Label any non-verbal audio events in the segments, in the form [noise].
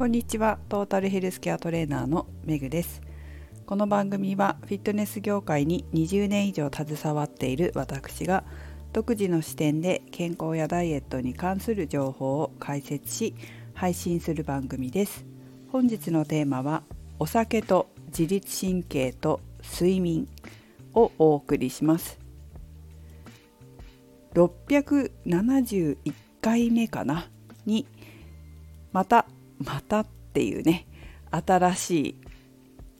こんにちは。トータルヘルスケアトレーナーのメグです。この番組はフィットネス業界に20年以上携わっている私が独自の視点で健康やダイエットに関する情報を解説し配信する番組です。本日のテーマはお酒と自律神経と睡眠をお送りします。671回目かな？にまたたっていうね新しい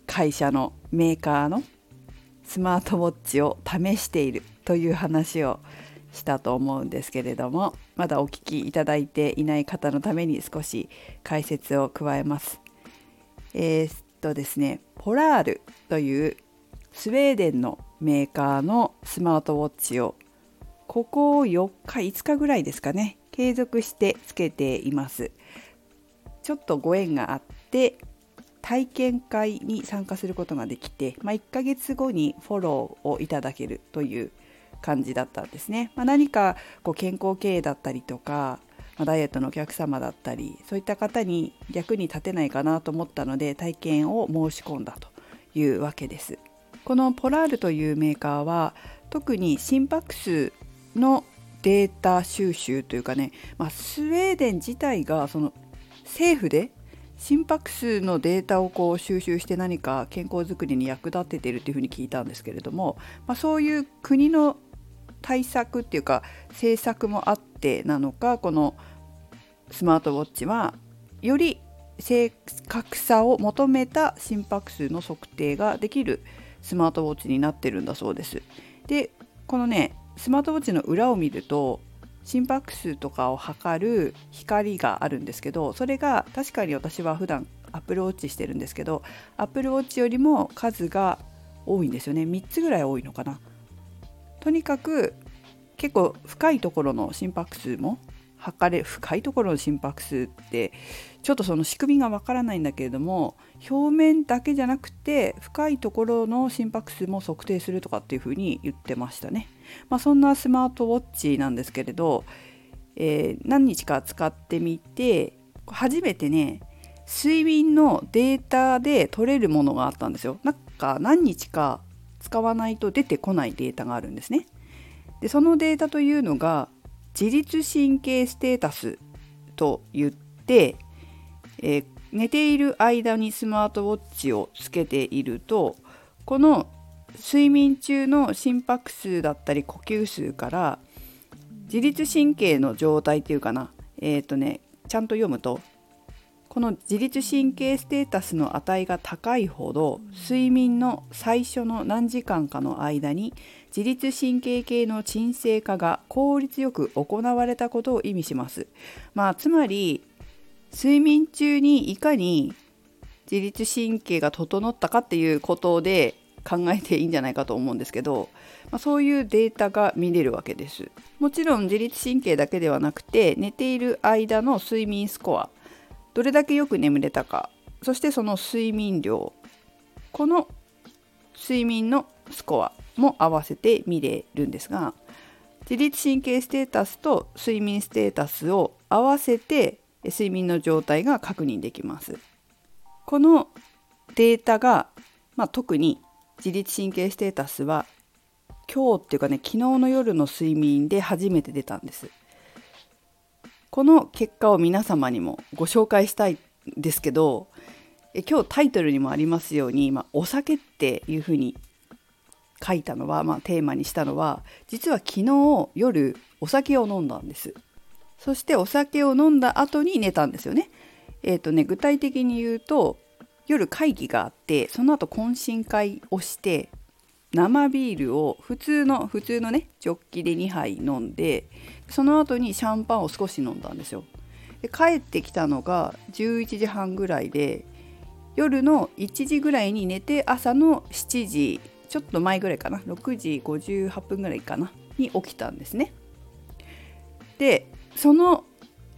会社のメーカーのスマートウォッチを試しているという話をしたと思うんですけれどもまだお聞きいただいていない方のために少し解説を加えます。えー、っとですねポラールというスウェーデンのメーカーのスマートウォッチをここ4日5日ぐらいですかね継続してつけていますちょっとご縁があって体験会に参加することができて、まあ、1ヶ月後にフォローをいただけるという感じだったんですね、まあ、何かこう健康経営だったりとか、まあ、ダイエットのお客様だったりそういった方に役に立てないかなと思ったので体験を申し込んだというわけです。このポラールというメーカーは特に心拍数のデータ収集というかね、まあ、スウェーデン自体がその政府で心拍数のデータをこう収集して何か健康づくりに役立てているというふうに聞いたんですけれども、まあ、そういう国の対策っていうか政策もあってなのかこのスマートウォッチはより正確さを求めた心拍数の測定ができるスマートウォッチになってるんだそうです。でこのねスマートウォッチの裏を見ると心拍数とかを測る光があるんですけどそれが確かに私は普段アップルウォッチしてるんですけどアップルウォッチよりも数が多いんですよね。3つぐらい多いのかな。とにかく結構深いところの心拍数も測れ深いところの心拍数ってちょっとその仕組みがわからないんだけれども表面だけじゃなくて深いところの心拍数も測定するとかっていうふうに言ってましたね。まあ、そんなスマートウォッチなんですけれど、えー、何日か使ってみて初めてね睡眠のデータで取れるものがあったんですよ。なんか何日か使わないと出てこないデータがあるんですね。でそのデータというのが自律神経ステータスと言って、えー、寝ている間にスマートウォッチをつけているとこの睡眠中の心拍数だったり呼吸数から自律神経の状態っていうかなえっ、ー、とねちゃんと読むとこの自律神経ステータスの値が高いほど睡眠の最初の何時間かの間に自律神経系の鎮静化が効率よく行われたことを意味します。まあ、つまり睡眠中にいかに自律神経が整ったかっていうことで考えていいんじゃないかと思うんですけど、まあ、そういうデータが見れるわけです。もちろん自律神経だけではなくて寝ている間の睡眠スコアどれだけよく眠れたかそしてその睡眠量この睡眠のスコアも合わせて見れるんですが自律神経ステータスと睡眠ステータスを合わせて睡眠の状態が確認できます。このデータが、まあ、特に自律神経ステータスは今日っていうかね昨日の夜の睡眠で初めて出たんです。この結果を皆様にもご紹介したいんですけど今日タイトルにもありますように、まあ、お酒っていうふうに書いたのは、まあ、テーマにしたのは実は昨日夜お酒を飲んだんです。そしてお酒を飲んだ後に寝たんですよね。えっ、ー、とね具体的に言うと夜会議があってその後懇親会をして生ビールを普通の普通のねジョッキで2杯飲んでその後にシャンパンを少し飲んだんですよ。で帰ってきたのが11時半ぐらいで夜の1時ぐらいに寝て朝の7時ちょっと前ぐらいかな6時58分ぐらいかなに起きたんですね。でその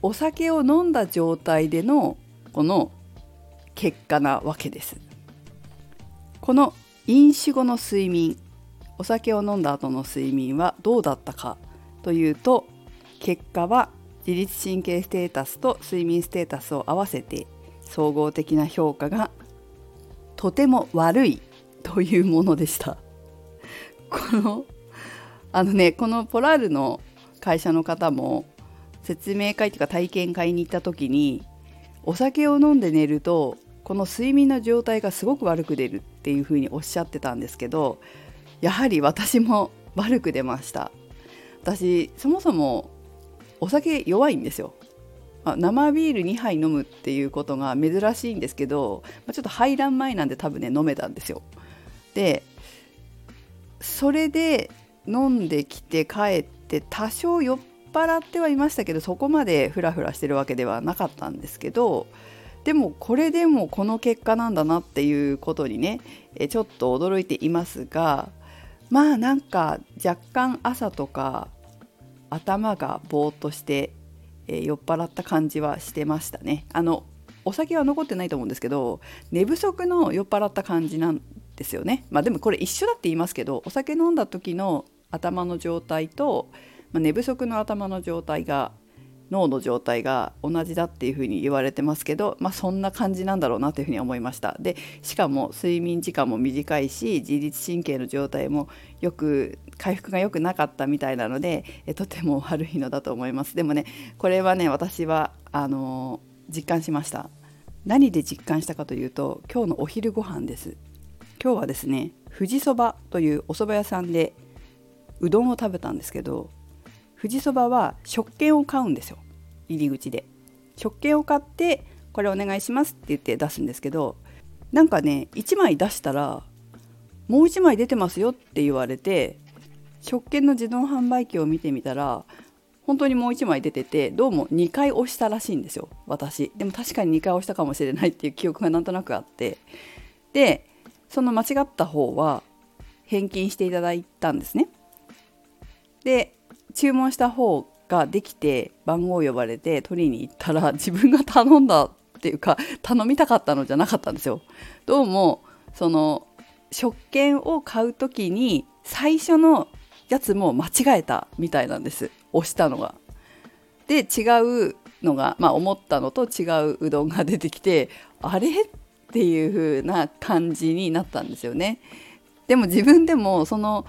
お酒を飲んだ状態でのこの結果なわけです。この飲酒後の睡眠。お酒を飲んだ後の睡眠はどうだったかというと結果は自律神経ステータスと睡眠ステータスを合わせて総合的な評価がとても悪いというものでした。このあのねこのポラールの会社の方も説明会というか体験会に行った時にお酒を飲んで寝るとこの睡眠の状態がすごく悪く出るっていうふうにおっしゃってたんですけどやはり私も [laughs] 悪く出ました。私そもそもお酒弱いんですよ。生ビール2杯飲むっていうことが珍しいんですけどちょっと排卵前なんで多分ね飲めたんですよ。でそれで飲んできて帰って多少酔っ払ってはいましたけどそこまでフラフラしてるわけではなかったんですけどでもこれでもこの結果なんだなっていうことにねちょっと驚いていますがまあなんか若干朝とか頭がぼーっとして、え、酔っ払った感じはしてましたね。あのお酒は残ってないと思うんですけど寝不足の酔っ払った感じなんですよね。まあでもこれ一緒だって言いますけどお酒飲んだ時の頭の状態と、まあ、寝不足の頭の状態が脳の状態が同じだっていうふうに言われてますけど、まあ、そんな感じなんだろうなというふうに思いました。でしかも睡眠時間も短いし自律神経の状態もよく回復が良くなかったみたいなのでえとても悪いのだと思います。でもねこれはね私はあの実感しました。何で実感したかというと今日のお昼ご飯です。今日はですね富士そばというお蕎麦屋さんでうどんを食べたんですけど富士そばは食券を買うんですよ。入り口で。食券を買ってこれお願いしますって言って出すんですけどなんかね1枚出したらもう1枚出てますよって言われて食券の自動販売機を見てみたら本当にもう1枚出ててどうも2回押したらしいんですよ私。でも確かに2回押したかもしれないっていう記憶がなんとなくあって。でその間違った方は返金していただいたんですね。で注文した方ができて番号呼ばれて取りに行ったら [laughs] 自分が頼んだっていうか頼みたかったのじゃなかったんですよ。どうもその食券を買う時に最初のやつも間違えたみたいなんです押したのが。で違うのが、まあ、思ったのと違ううどんが出てきてあれ？っていう風な感じになったんですよね。でも自分でもその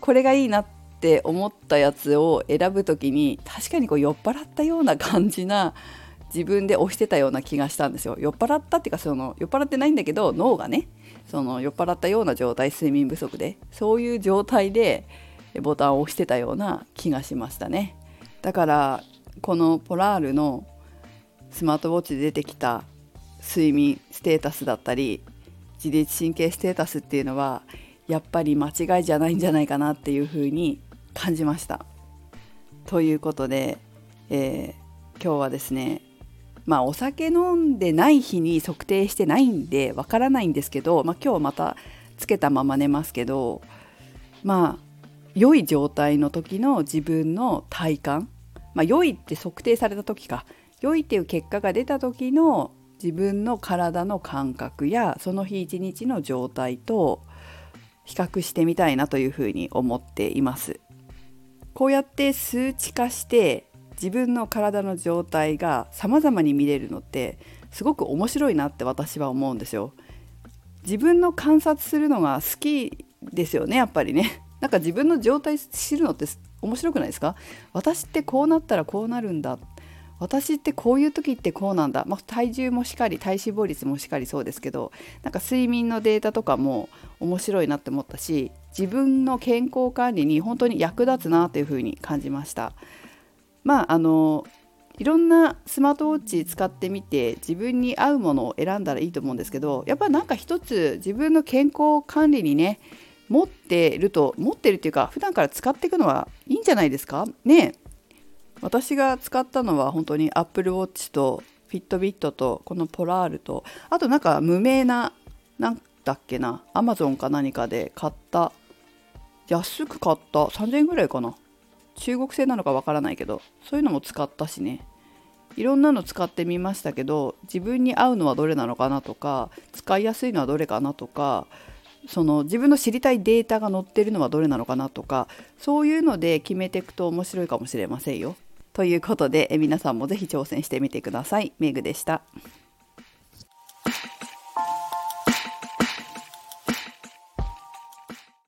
これがいいなっって思ったやつを選ぶ時に確かにこう酔っ払ったような感じな自分で押してたような気がしたんですよ。酔っ払ったっていうかその酔っ払ってないんだけど脳がねその酔っ払ったような状態睡眠不足でそういう状態でボタンを押してたような気がしましたね。だからこのポラールのスマートウォッチで出てきた睡眠ステータスだったり自律神経ステータスっていうのはやっぱり間違いじゃないんじゃないかなっていうふうに感じました。ということで、えー、今日はですねまあお酒飲んでない日に測定してないんでわからないんですけど、まあ、今日またつけたまま寝ますけどまあ良い状態の時の自分の体感、まあ、良いって測定された時か良いっていう結果が出た時の自分の体の感覚やその日一日の状態と比較してみたいなというふうに思っています。こうやって数値化して自分の体の状態が様々に見れるのってすごく面白いなって私は思うんですよ。自分の観察するのが好きですよねやっぱりね。なんか自分の状態知るのって面白くないですか？私ってこうなったらこうなるんだ私ってこういう時ってこうなんだ、まあ、体重もしっかり体脂肪率もしっかりそうですけどなんか睡眠のデータとかも面白いなって思ったし自分の健康管理に本当に役立つなというふうに感じました。まああのいろんなスマートウォッチ使ってみて自分に合うものを選んだらいいと思うんですけどやっぱりなんか一つ自分の健康管理にね持ってると持ってるっていうか普段から使っていくのはいいんじゃないですか？ね私が使ったのは本当に Apple Watch と Fitbit とこのポラールとあとなんか無名ななんだっけな Amazon か何かで買った安く買った3000円ぐらいかな中国製なのかわからないけどそういうのも使ったしねいろんなの使ってみましたけど自分に合うのはどれなのかなとか使いやすいのはどれかなとかその自分の知りたいデータが載ってるのはどれなのかなとかそういうので決めていくと面白いかもしれませんよ。ということで皆さんもぜひ挑戦してみてください。メグでした。